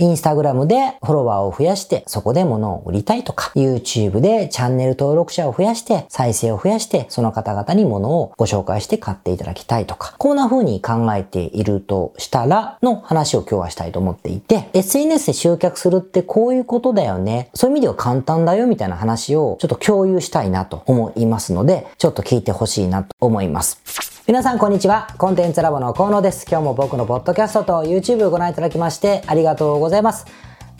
インスタグラムでフォロワーを増やしてそこで物を売りたいとか、YouTube でチャンネル登録者を増やして再生を増やしてその方々に物をご紹介して買っていただきたいとか、こんな風に考えているとしたらの話を今日はしたいと思っていて、SNS で集客するってこういうことだよね。そういう意味では簡単だよみたいな話をちょっと共有したいなと思いますので、ちょっと聞いてほしいなと思います。皆さんこんにちは。コンテンツラボの河野です。今日も僕のポッドキャストと YouTube をご覧いただきましてありがとうございます。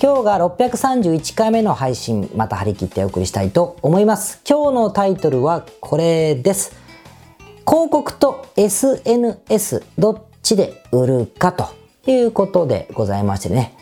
今日が631回目の配信、また張り切ってお送りしたいと思います。今日のタイトルはこれです。広告と SNS どっちで売るかということでございましてね。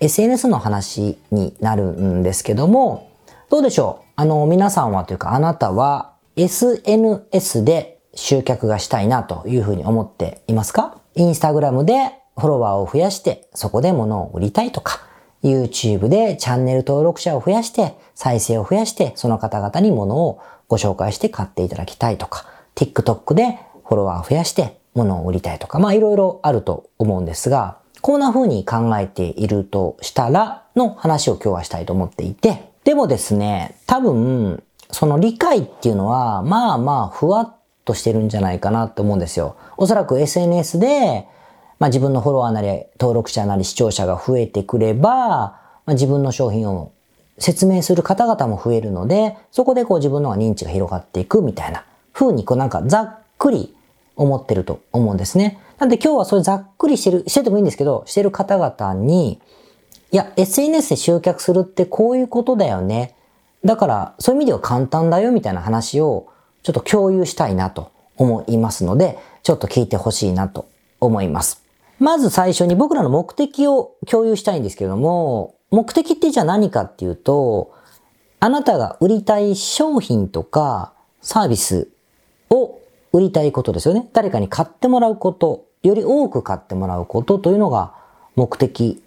SNS の話になるんですけども、どうでしょう？あの、皆さんはというかあなたは SNS で集客がしたいなというふうに思っていますか？インスタグラムでフォロワーを増やしてそこで物を売りたいとか、YouTube でチャンネル登録者を増やして再生を増やしてその方々に物をご紹介して買っていただきたいとか、TikTok でフォロワーを増やして物を売りたいとか、まあいろいろあると思うんですが、こんな風に考えているとしたらの話を今日はしたいと思っていて、でもですね、多分、その理解っていうのは、まあまあふわっとしてるんじゃないかなと思うんですよ。おそらく SNS で、まあ自分のフォロワーなり登録者なり視聴者が増えてくれば、まあ、自分の商品を説明する方々も増えるので、そこでこう自分の認知が広がっていくみたいな風にこうなんかざっくり思ってると思うんですね。なんで今日はそれざっくりしてる、しててもいいんですけど、してる方々に、いや、SNS で集客するってこういうことだよね。だから、そういう意味では簡単だよみたいな話をちょっと共有したいなと思いますので、ちょっと聞いてほしいなと思います。まず最初に僕らの目的を共有したいんですけども、目的ってじゃあ何かっていうと、あなたが売りたい商品とかサービスを売りたいことですよね。誰かに買ってもらうこと、より多く買ってもらうことというのが目的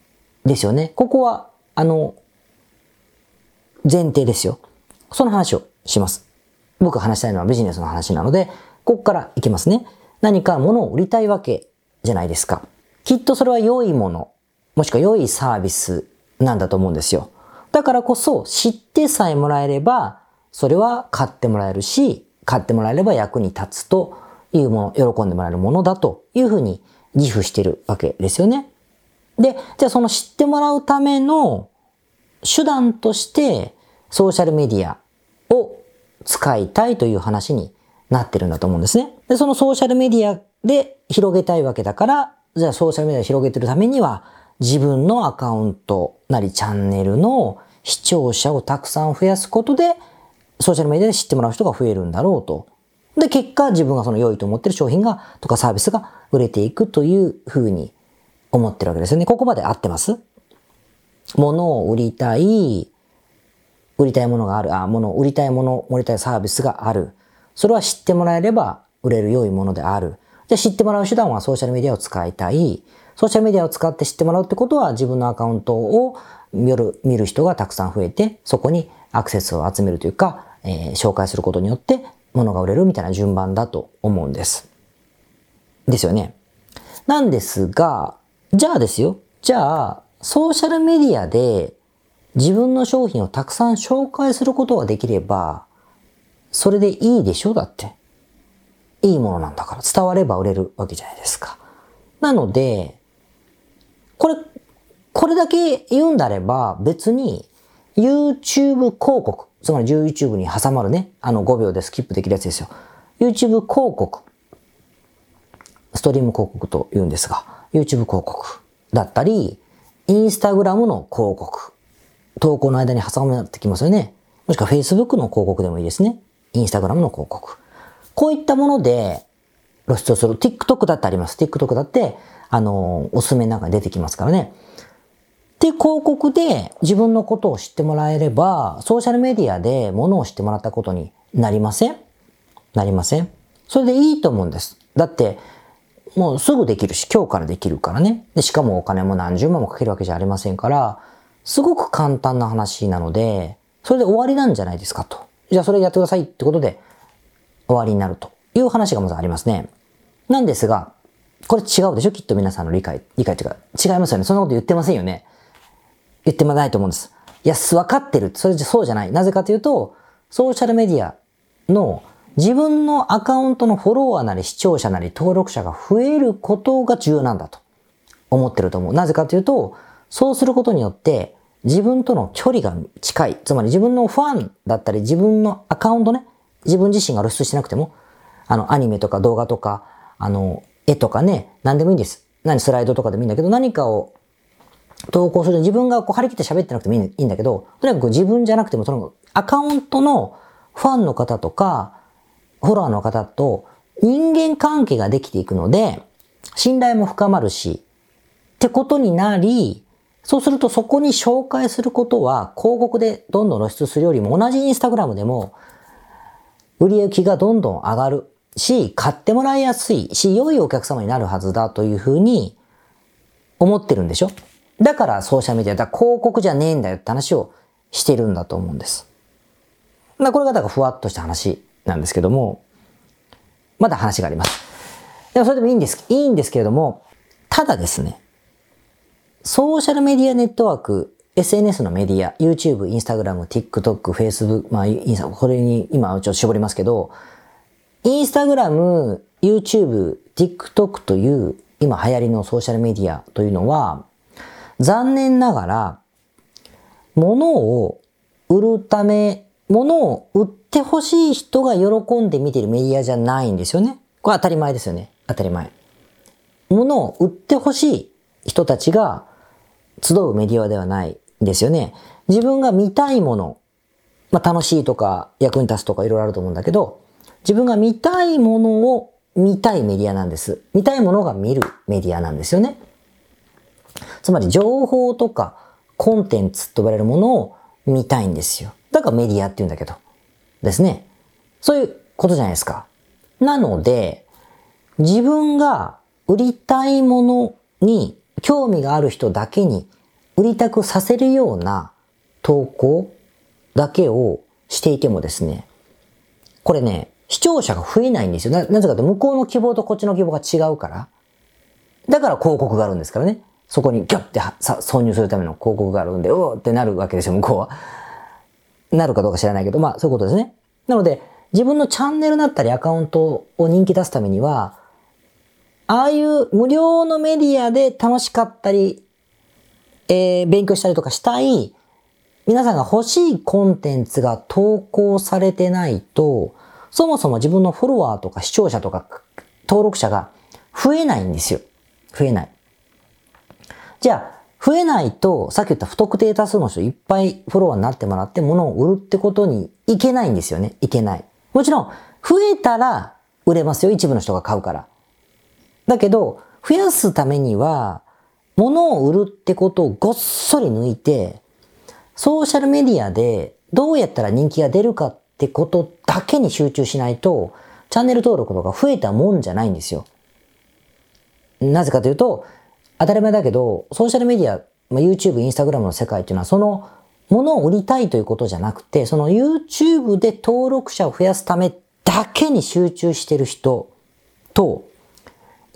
ですよね。ここは、あの、前提ですよ。その話をします。僕話したいのはビジネスの話なので、ここからいきますね。何か物を売りたいわけじゃないですか。きっとそれは良いもの、もしくは良いサービスなんだと思うんですよ。だからこそ知ってさえもらえれば、それは買ってもらえるし、買ってもらえれば役に立つというもの、喜んでもらえるものだというふうに自負してるわけですよね。で、じゃあその知ってもらうための手段としてソーシャルメディアを使いたいという話になってるんだと思うんですね。で、そのソーシャルメディアで広げたいわけだから、じゃあソーシャルメディアを広げてるためには、自分のアカウントなりチャンネルの視聴者をたくさん増やすことで、ソーシャルメディアで知ってもらう人が増えるんだろうと。で、結果自分がその良いと思ってる商品が、とかサービスが売れていくというふうに思ってるわけですよね。ここまで合ってます？物を売りたい、売りたいものがある、あ、もの、売りたいもの、売りたいサービスがある。それは知ってもらえれば売れる良いものである。じゃ知ってもらう手段はソーシャルメディアを使いたい。ソーシャルメディアを使って知ってもらうってことは自分のアカウントを見る見る人がたくさん増えて、そこにアクセスを集めるというか、えー、紹介することによって物が売れるみたいな順番だと思うんです。ですよね。なんですが、じゃあですよ。じゃあ、ソーシャルメディアで自分の商品をたくさん紹介することができれば、それでいいでしょ？だって。いいものなんだから伝われば売れるわけじゃないですか。なので、これ、これだけ言うんであれば別に YouTube 広告、つまり YouTube に挟まるね、あの5秒でスキップできるやつですよ。YouTube 広告、ストリーム広告と言うんですが、YouTube 広告だったり、Instagram の広告、投稿の間に挟まってきますよね。もしくは Facebook の広告でもいいですね。Instagram の広告。こういったもので露出をする。TikTok だってあります。TikTok だって、あの、おすすめなんかに出てきますからね。で、広告で自分のことを知ってもらえれば、ソーシャルメディアで物を知ってもらったことになりません？なりません？それでいいと思うんです。だって、もうすぐできるし、今日からできるからね。で、しかもお金も何十万もかけるわけじゃありませんから、すごく簡単な話なので、それで終わりなんじゃないですかと。じゃあそれやってくださいってことで終わりになるという話がまずありますね。なんですが、これ違うでしょ？きっと皆さんの理解、理解というか、違いますよね。そんなこと言ってませんよね。言ってもないと思うんです。いや、分かってる。それじゃそうじゃない。なぜかというと、ソーシャルメディアの自分のアカウントのフォロワーなり視聴者なり登録者が増えることが重要なんだと思ってると思う。なぜかというと、そうすることによって自分との距離が近い。つまり自分のファンだったり自分のアカウントね、自分自身が露出してなくても、あの、アニメとか動画とか、あの、絵とかね、何でもいいんです。何スライドとかでもいいんだけど、何かを投稿する。自分がこう張り切って喋ってなくてもいいんだけど、とにかく自分じゃなくても、そのアカウントのファンの方とか、フォロワーの方と人間関係ができていくので、信頼も深まるし、ってことになり、そうするとそこに紹介することは広告でどんどん露出するよりも同じインスタグラムでも売り行きがどんどん上がるし、買ってもらいやすいし、良いお客様になるはずだというふうに思ってるんでしょ？だからソーシャルメディア、だ広告じゃねえんだよって話をしてるんだと思うんです。まあこれがだからふわっとした話なんですけども、まだ話があります。でもそれでもいいんです、いいんですけれども、ただですね、ソーシャルメディアネットワーク、SNS のメディア、YouTube、Instagram、TikTok、Facebook、まあ、インスタ、これに今ちょっと絞りますけど、Instagram、YouTube、TikTok という今流行りのソーシャルメディアというのは、残念ながら、物を売るため、物を売ってほしい人が喜んで見てるメディアじゃないんですよね。これ当たり前ですよね。当たり前。物を売ってほしい人たちが集うメディアではないですよね。自分が見たいもの、まあ楽しいとか役に立つとかいろいろあると思うんだけど、自分が見たいものを見たいメディアなんです。見たいものが見るメディアなんですよね。つまり情報とかコンテンツと呼ばれるものを見たいんですよ。だからメディアって言うんだけど。ですね。そういうことじゃないですか。なので、自分が売りたいものに興味がある人だけに売りたくさせるような投稿だけをしていてもですね、これね、視聴者が増えないんですよ。な、なぜかと向こうの希望とこっちの希望が違うから。だから広告があるんですからね。そこにギュッて挿入するための広告があるんで、うおってなるわけですよ、向こうは。なるかどうか知らないけど、まあそういうことですね。なので、自分のチャンネルだったりアカウントを人気出すためには、ああいう無料のメディアで楽しかったり、えー、勉強したりとかしたい、皆さんが欲しいコンテンツが投稿されてないと、そもそも自分のフォロワーとか視聴者とか登録者が増えないんですよ。増えない。じゃあ、増えないと、さっき言った不特定多数の人いっぱいフォロワーになってもらって物を売るってことにいけないんですよね。いけない。もちろん、増えたら売れますよ。一部の人が買うから。だけど、増やすためには、物を売るってことをごっそり抜いて、ソーシャルメディアでどうやったら人気が出るかってことだけに集中しないと、チャンネル登録とか増えたもんじゃないんですよ。なぜかというと、当たり前だけど、ソーシャルメディア、まあ、YouTube、Instagram の世界っていうのは、その、ものを売りたいということじゃなくて、その YouTube で登録者を増やすためだけに集中してる人と、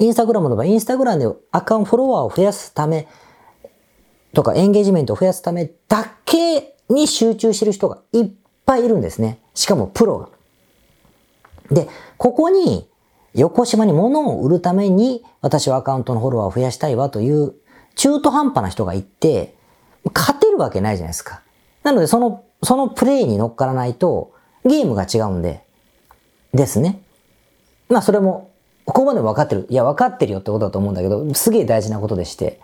インスタグラムの場合、インスタグラムでアカウント、フォロワーを増やすためとか、エンゲージメントを増やすためだけに集中してる人がいっぱいいるんですね。しかもプロが。で、ここに、横島に物を売るために、私はアカウントのフォロワーを増やしたいわという、中途半端な人がいて、勝てるわけないじゃないですか。なので、その、そのプレイに乗っからないと、ゲームが違うんで、ですね。まあ、それも、ここまで分かってる。いや、分かってるよってことだと思うんだけど、すげえ大事なことでして。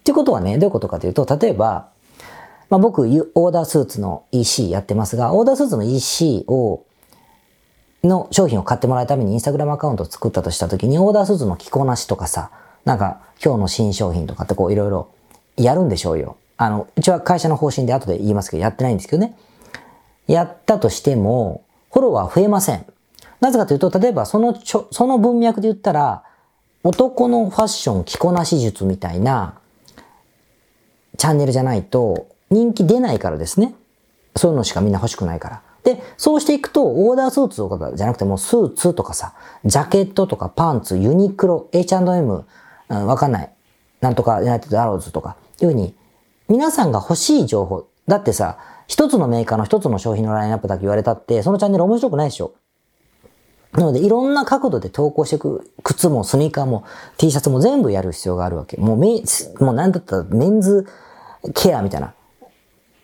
ってことはね、どういうことかというと、例えば、まあ、僕、オーダースーツの EC やってますが、オーダースーツの EC を、の商品を買ってもらうためにインスタグラムアカウントを作ったとしたときに、オーダースーツの着こなしとかさ、なんか、今日の新商品とかってこういろいろやるんでしょうよ。あの、うちは会社の方針で後で言いますけど、やってないんですけどね。やったとしても、フォロワー増えません。なぜかというと、例えばそのちょ、その文脈で言ったら、男のファッション着こなし術みたいなチャンネルじゃないと、人気出ないからですね。そういうのしかみんな欲しくないから。で、そうしていくと、オーダースーツとかじゃなくても、スーツとかさ、ジャケットとかパンツ、ユニクロ、H&M、うん、わかんない。なんとか、ユナイテッドアローズとか、いうふうに、皆さんが欲しい情報。だってさ、一つのメーカーの一つの商品のラインナップだけ言われたって、そのチャンネル面白くないでしょ。なので、いろんな角度で投稿していく、靴もスニーカーも T シャツも全部やる必要があるわけ。もうメ、もうなんだったらメンズケアみたいな、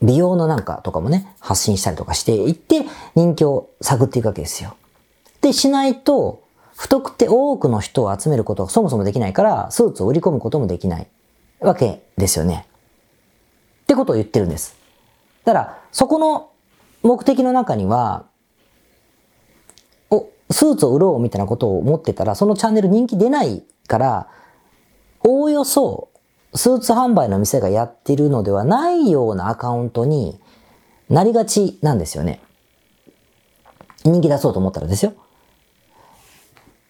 美容のなんかとかもね、発信したりとかしていって、人気を探っていくわけですよ。で、しないと、不特定多くの人を集めることがそもそもできないから、スーツを売り込むこともできないわけですよね。ってことを言ってるんです。だから、そこの目的の中には、スーツを売ろうみたいなことを思ってたら、そのチャンネル人気出ないから、おおよそ、スーツ販売の店がやってるのではないようなアカウントになりがちなんですよね。人気出そうと思ったらですよ。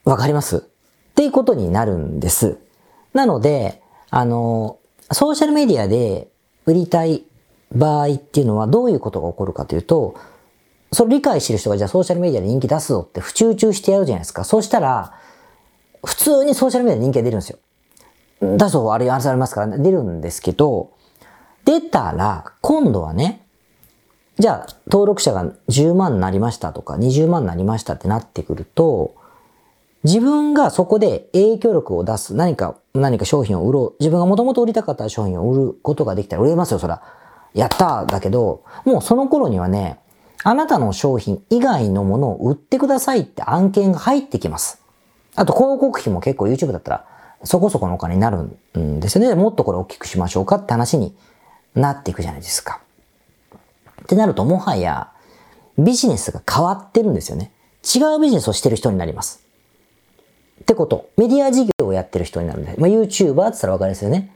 わかります？っていうことになるんです。なので、あの、ソーシャルメディアで売りたい場合っていうのはどういうことが起こるかというと、それ理解してる人がじゃあソーシャルメディアで人気出すぞって不集中してやるじゃないですか。そうしたら、普通にソーシャルメディアで人気が出るんですよ。出す方あれ、あれありますから、ね、出るんですけど、出たら、今度はね、じゃあ、登録者が10万になりましたとか、20万になりましたってなってくると、自分がそこで影響力を出す、何か、何か商品を売ろう。自分がもともと売りたかった商品を売ることができたら売れますよ、そら。やっただけど、もうその頃にはね、あなたの商品以外のものを売ってくださいって案件が入ってきます。あと広告費も結構 YouTube だったらそこそこのお金になるんですよね。もっとこれ大きくしましょうかって話になっていくじゃないですか。ってなるともはやビジネスが変わってるんですよね。違うビジネスをしてる人になります。ってこと。メディア事業をやってる人になるんで。まあ、YouTuber って言ったらわかりますよね。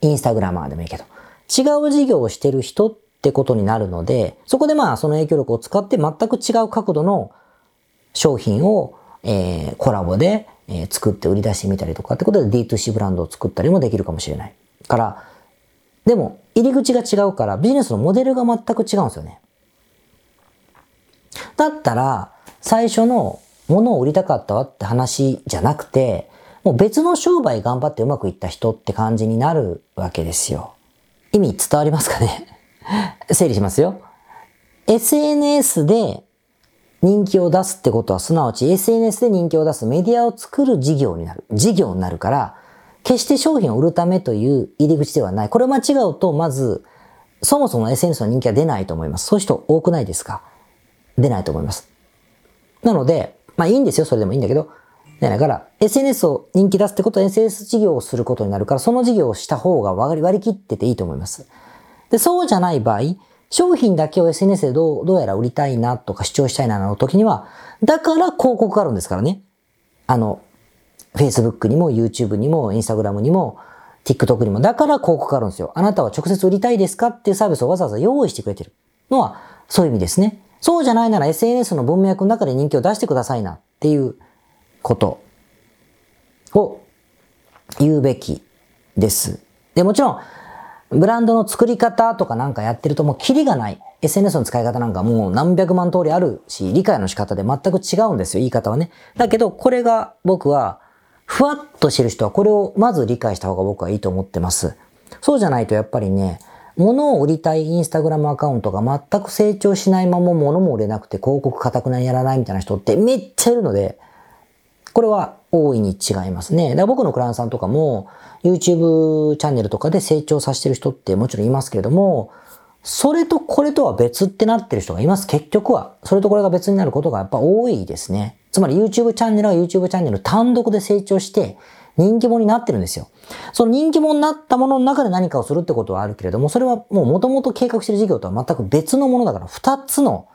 インスタグラマーでもいいけど。違う事業をしてる人ってことになるので、そこでまあその影響力を使って全く違う角度の商品を、えー、コラボで、えー、作って売り出してみたりとかってことで D2C ブランドを作ったりもできるかもしれない。から、でも入り口が違うからビジネスのモデルが全く違うんですよね。だったら、最初の物を売りたかったわって話じゃなくて、もう別の商売頑張ってうまくいった人って感じになるわけですよ。意味伝わりますかね？整理しますよ。SNS で人気を出すってことは、すなわち SNS で人気を出すメディアを作る事業になる。事業になるから、決して商品を売るためという入り口ではない。これを間違うと、まず、そもそも SNS の人気は出ないと思います。そういう人多くないですか？出ないと思います。なので、まあいいんですよ。それでもいいんだけど。だから、SNS を人気出すってことは SNS 事業をすることになるから、その事業をした方が割り割り切ってていいと思います。で、そうじゃない場合、商品だけを SNS でどう、どうやら売りたいなとか主張したいなの時には、だから広告があるんですからね。あの、Facebook にも YouTube にも Instagram にも TikTok にも、だから広告があるんですよ。あなたは直接売りたいですかっていうサービスをわざわざ用意してくれてるのは、そういう意味ですね。そうじゃないなら SNS の文脈の中で人気を出してくださいなっていうことを言うべきです。で、もちろん、ブランドの作り方とかなんかやってるともうキリがない。SNS の使い方なんかもう何百万通りあるし、理解の仕方で全く違うんですよ、言い方はね。だけど、これが僕は、ふわっとしてる人はこれをまず理解した方が僕はいいと思ってます。そうじゃないとやっぱりね、物を売りたいインスタグラムアカウントが全く成長しないまま物も売れなくて広告固くなにやらないみたいな人ってめっちゃいるので、これは大いに違いますね。だから僕のクランさんとかも YouTube チャンネルとかで成長させてる人ってもちろんいますけれども、それとこれとは別ってなってる人がいます。結局は。それとこれが別になることがやっぱ多いですね。つまり YouTube チャンネルは YouTube チャンネル単独で成長して人気者になってるんですよ。その人気者になったものの中で何かをするってことはあるけれども、それはもう元々計画してる事業とは全く別のものだから、二つの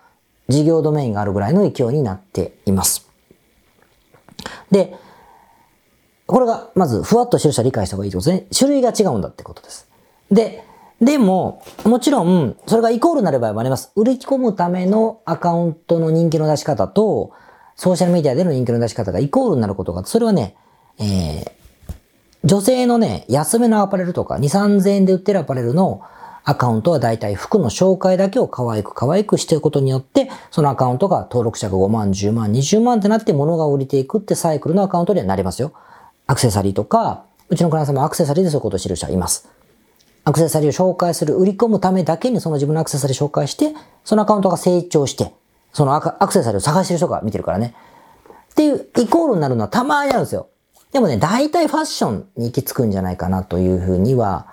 事業ドメインがあるぐらいの勢いになっています。で、これがまずふわっとしてる人は理解した方がいいってことですね。種類が違うんだってことです。で、でも、もちろん、それがイコールになる場合もあります。売り込むためのアカウントの人気の出し方と、ソーシャルメディアでの人気の出し方がイコールになることが、それはね、えー、女性のね、安めのアパレルとか、2、3000円で売ってるアパレルのアカウントは大体服の紹介だけを可愛く可愛くしていくことによって、そのアカウントが登録者が5万、10万、20万ってなって物が売れていくってサイクルのアカウントにはなりますよ。アクセサリーとか、うちのクライアントさんもアクセサリーでそういうことをしてる人はいます。アクセサリーを紹介する、売り込むためだけにその自分のアクセサリー紹介して、そのアカウントが成長して、そのアクセサリーを探してる人が見てるからね。っていう、イコールになるのはたまにあるんですよ。でもね、大体ファッションに行き着くんじゃないかなというふうには、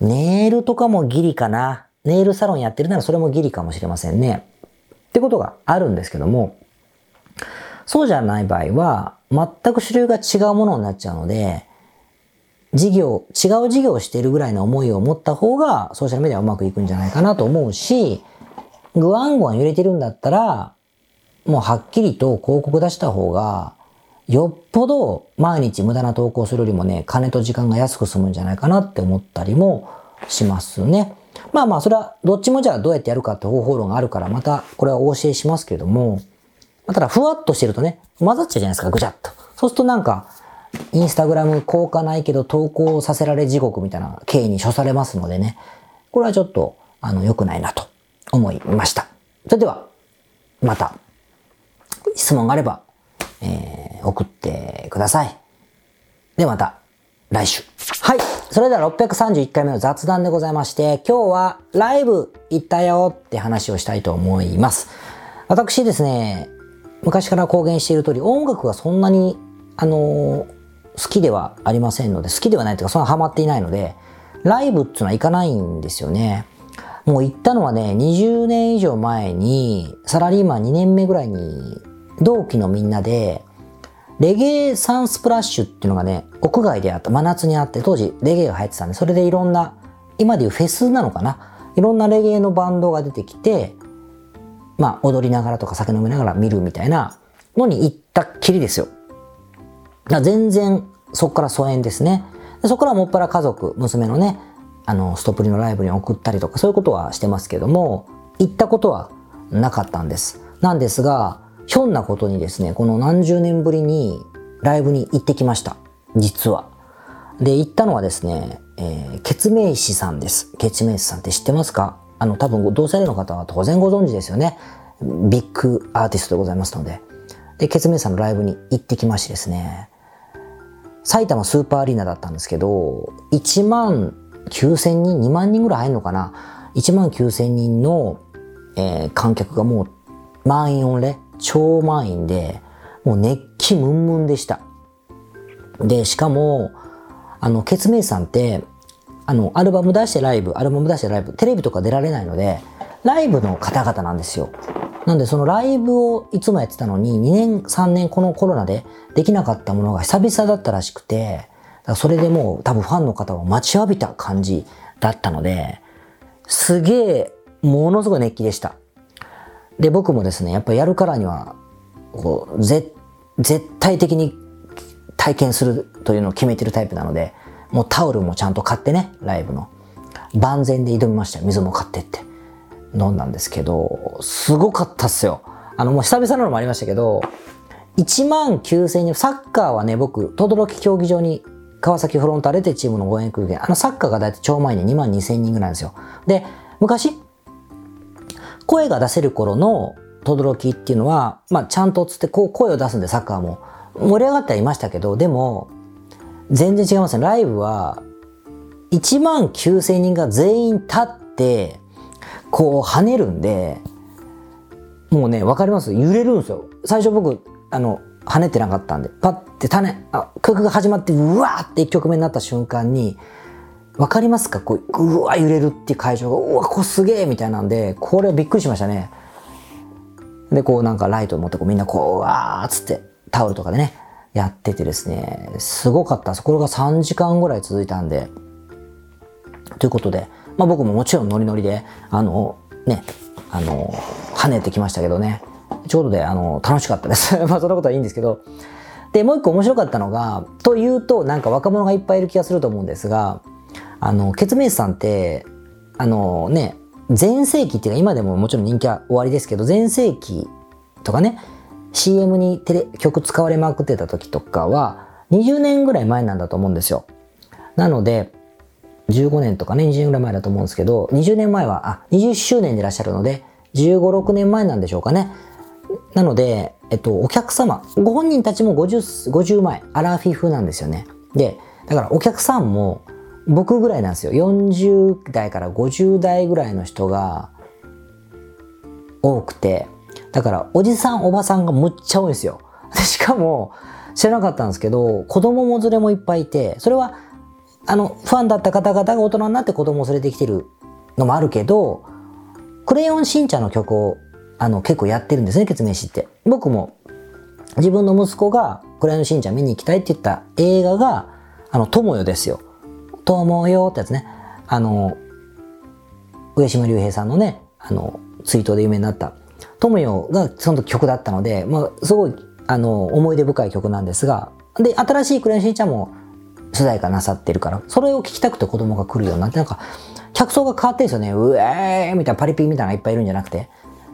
ネイルとかもギリかな。ネイルサロンやってるならそれもギリかもしれませんね。ってことがあるんですけども、そうじゃない場合は、全く主流が違うものになっちゃうので、事業、違う事業をしているぐらいの思いを持った方が、ソーシャルメディアはうまくいくんじゃないかなと思うし、グワングワン揺れてるんだったら、もうはっきりと広告出した方が、よっぽど毎日無駄な投稿するよりもね、金と時間が安く済むんじゃないかなって思ったりもしますね。まあまあ、それはどっちもじゃあどうやってやるかって方法論があるから、またこれはお教えしますけれども、まただふわっとしてるとね、混ざっちゃうじゃないですか、ぐちゃっと。そうするとなんか、インスタグラム効果ないけど投稿させられ地獄みたいな経緯に処されますのでね、これはちょっと、あの、良くないなと思いました。それでは、また、質問があれば、えー、送ってください。で、また、来週。はい。それでは631回目の雑談でございまして、今日はライブ行ったよって話をしたいと思います。私ですね、昔から公言している通り、音楽がそんなに、あのー、好きではありませんので、好きではないというか、そんなハマっていないので、ライブっていうのは行かないんですよね。もう行ったのはね、20年以上前に、サラリーマン2年目ぐらいに、同期のみんなで、レゲエサンスプラッシュっていうのがね、屋外であった、真夏にあって、当時レゲエが入ってたんで、それでいろんな、今でいうフェスなのかないろんなレゲエのバンドが出てきて、まあ、踊りながらとか酒飲みながら見るみたいなのに行ったっきりですよ。全然、そこから疎遠ですね。そこからもっぱら家族、娘のね、あの、ストップリのライブに送ったりとか、そういうことはしてますけども、行ったことはなかったんです。なんですが、ひょんなことにですね、この何十年ぶりにライブに行ってきました。実は。で、行ったのはですね、えー、ケツメイシさんです。ケツメイシさんって知ってますか？あの、多分同世代の方は当然ご存知ですよね。ビッグアーティストでございますので。で、ケツメイさんのライブに行ってきましてですね、埼玉スーパーアリーナだったんですけど、1万9000人、2万人ぐらい入るのかな ?1 万9000人の、えー、観客がもう満員御礼、超満員で、もう熱気ムンムンでした。で、しかも、あの、ケツメイさんって、あの、アルバム出してライブ、アルバム出してライブ、テレビとか出られないので、ライブの方々なんですよ。なんでそのライブをいつもやってたのに2年3年このコロナでできなかったものが久々だったらしくて、それでもう多分ファンの方は待ちわびた感じだったので、すげえ、ものすごい熱気でした。で、僕もですね、やっぱやるからには、こう、絶対的に体験するというのを決めてるタイプなので、もうタオルもちゃんと買ってね、ライブの。万全で挑みましたよ水も買ってって。飲んだんですけど、すごかったっすよ。あの、もう久々なのもありましたけど、1万9000人、サッカーはね、僕、轟競技場に川崎フロンターレってチームの応援空間、あのサッカーがだいたい超前に2万2000人ぐらいなんですよ。で、昔、声が出せる頃の轟っていうのは、まあちゃんとつってこう声を出すんでサッカーも盛り上がってはいましたけど、でも、全然違いますね。ライブは、1万9000人が全員立って、こう跳ねるんで、もうね、わかります？揺れるんですよ。最初僕、あの、跳ねてなかったんで、パッて種、あ、曲が始まって、うわーって1曲目になった瞬間に、わかりますか？こう、うわ揺れるっていう会場が、うわ、こすげえみたいなんで、これびっくりしましたね。で、こうなんかライトを持ってこうみんなこうう、わーっつってタオルとかでね、やっててですね、すごかったです。これが3時間ぐらい続いたんで、ということで、まあ僕ももちろんノリノリで、あの、ね、あの、跳ねてきましたけどね、ちょうどで、あの、楽しかったです。まあそんなことはいいんですけど、で、もう一個面白かったのが、というと、なんか若者がいっぱいいる気がすると思うんですが、あの、ケツメイスさんって、あのね、全盛期っていうか今でももちろん人気は終わりですけど、全盛期とかね、CM にテレ曲使われまくってた時とかは、20年ぐらい前なんだと思うんですよ。なので、15年とかね、20年ぐらい前だと思うんですけど、20年前は、あ、20周年でいらっしゃるので、15、6年前なんでしょうかね。なので、えっと、お客様、ご本人たちも50、50前、アラフィフなんですよね。で、だからお客さんも僕ぐらいなんですよ。40代から50代ぐらいの人が多くて、だからおじさんおばさんがむっちゃ多いんですよ。でしかも知らなかったんですけど、子供も連れもいっぱいいて、それはあの、ファンだった方々が大人になって子供を連れてきてるのもあるけど、クレヨンしんちゃんの曲をあの結構やってるんですね、決明詞って。僕も自分の息子がクレヨンしんちゃん見に行きたいって言った映画が、あの、友よですよ。友よってやつね。あの、上島竜兵さんのね、あの、ツイートで有名になった、友よがその曲だったので、まあ、すごい、あの、思い出深い曲なんですが、で、新しいクレヨンしんちゃんも主題歌なさってるから、それを聞きたくて子供が来るようになって、なんか、客層が変わってるんですよね。うえーみたいなパリピみたいなのがいっぱいいるんじゃなくて。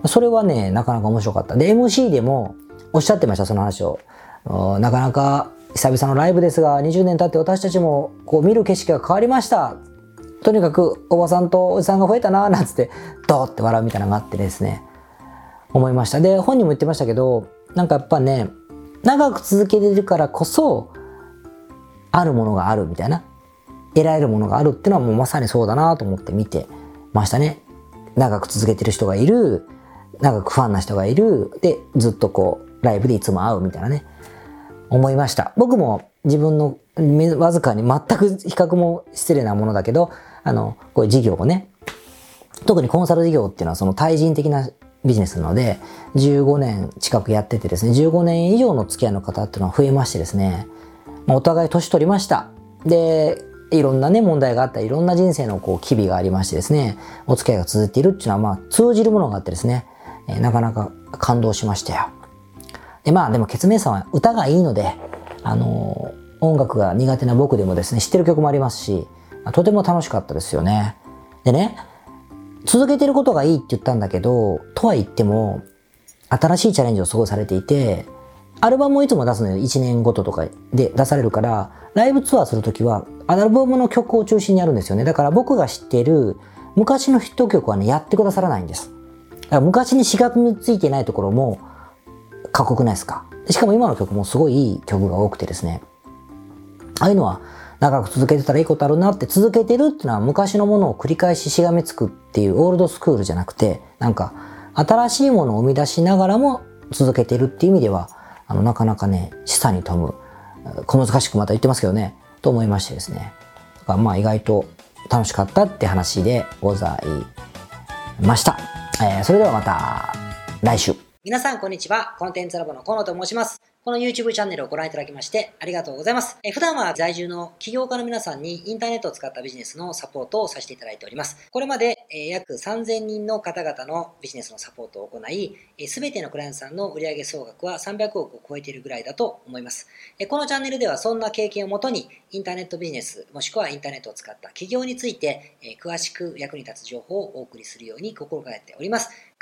それはね、なかなか面白かった。で、MC でもおっしゃってました、その話を。なかなか久々のライブですが、20年経って私たちもこう見る景色が変わりました。とにかくおばさんとおじさんが増えたな、なんつって、ドーって笑うみたいなのがあってですね、思いました。で、本人も言ってましたけど、なんかやっぱね、長く続けてるからこそ、あるものがあるみたいな、得られるものがあるっていうのはもうまさにそうだなと思って見てましたね。長く続けてる人がいる、長くファンな人がいる、で、ずっとこう、ライブでいつも会うみたいなね、思いました。僕も自分のわずかに全く比較も失礼なものだけど、あの、こういう事業をね、特にコンサル事業っていうのはその対人的なビジネスなので、15年近くやっててですね、15年以上の付き合いの方っていうのは増えましてですね、まあ、お互い年取りました。で、いろんなね、問題があったり、いろんな人生のこう、機微がありましてですね、お付き合いが続いているっていうのは、まあ、通じるものがあってですね、えー、なかなか感動しましたよ。で、まあ、でも、ケツメイさんは歌がいいので、あのー、音楽が苦手な僕でもですね、知ってる曲もありますし、とても楽しかったですよね。でね、続けてることがいいって言ったんだけど、とは言っても、新しいチャレンジをすごされていて、アルバムをいつも出すのよ。1年ごととかで出されるから、ライブツアーするときは、アルバムの曲を中心にやるんですよね。だから僕が知っている昔のヒット曲はね、やってくださらないんです。だから昔にしがみついてないところも、かっこよくないですかしかも今の曲もすごいいい曲が多くてですね。ああいうのは、長く続けてたらいいことあるなって続けてるっていうのは昔のものを繰り返ししがみつくっていうオールドスクールじゃなくて、なんか新しいものを生み出しながらも続けてるっていう意味では、あの、なかなかね、示唆に富む、小難しくまた言ってますけどね、と思いましてですね。だからまあ意外と楽しかったって話でございました。えー、それではまた来週。皆さんこんにちは。コンテンツラボの河野と申します。この YouTube チャンネルをご覧いただきましてありがとうございます。え普段は在住の起業家の皆さんにインターネットを使ったビジネスのサポートをさせていただいております。これまで、え約3000人の方々のビジネスのサポートを行い、すべてのクライアントさんの売上総額は300億を超えているぐらいだと思います。えこのチャンネルではそんな経験をもとにインターネットビジネスもしくはインターネットを使った起業についてえ詳しく役に立つ情報をお送りするように心がけております。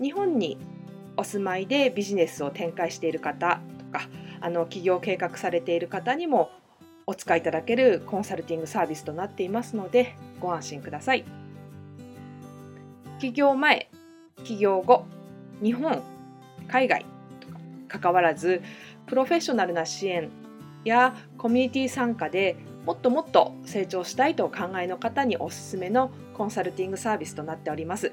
日本にお住まいでビジネスを展開している方とかあの起業計画されている方にもお使いいただけるコンサルティングサービスとなっていますのでご安心ください。起業前起業後日本海外とか関わらずプロフェッショナルな支援やコミュニティ参加でもっともっと成長したいとお考えの方におすすめのコンサルティングサービスとなっております。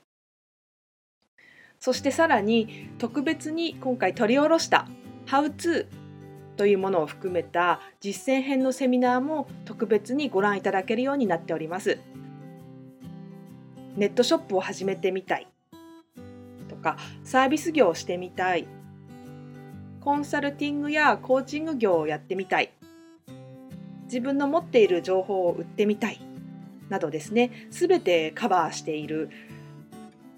そしてさらに特別に今回取り下ろした「How to」というものを含めた実践編のセミナーも特別にご覧いただけるようになっております。ネットショップを始めてみたいとかサービス業をしてみたいコンサルティングやコーチング業をやってみたい自分の持っている情報を売ってみたいなどですね全てカバーしている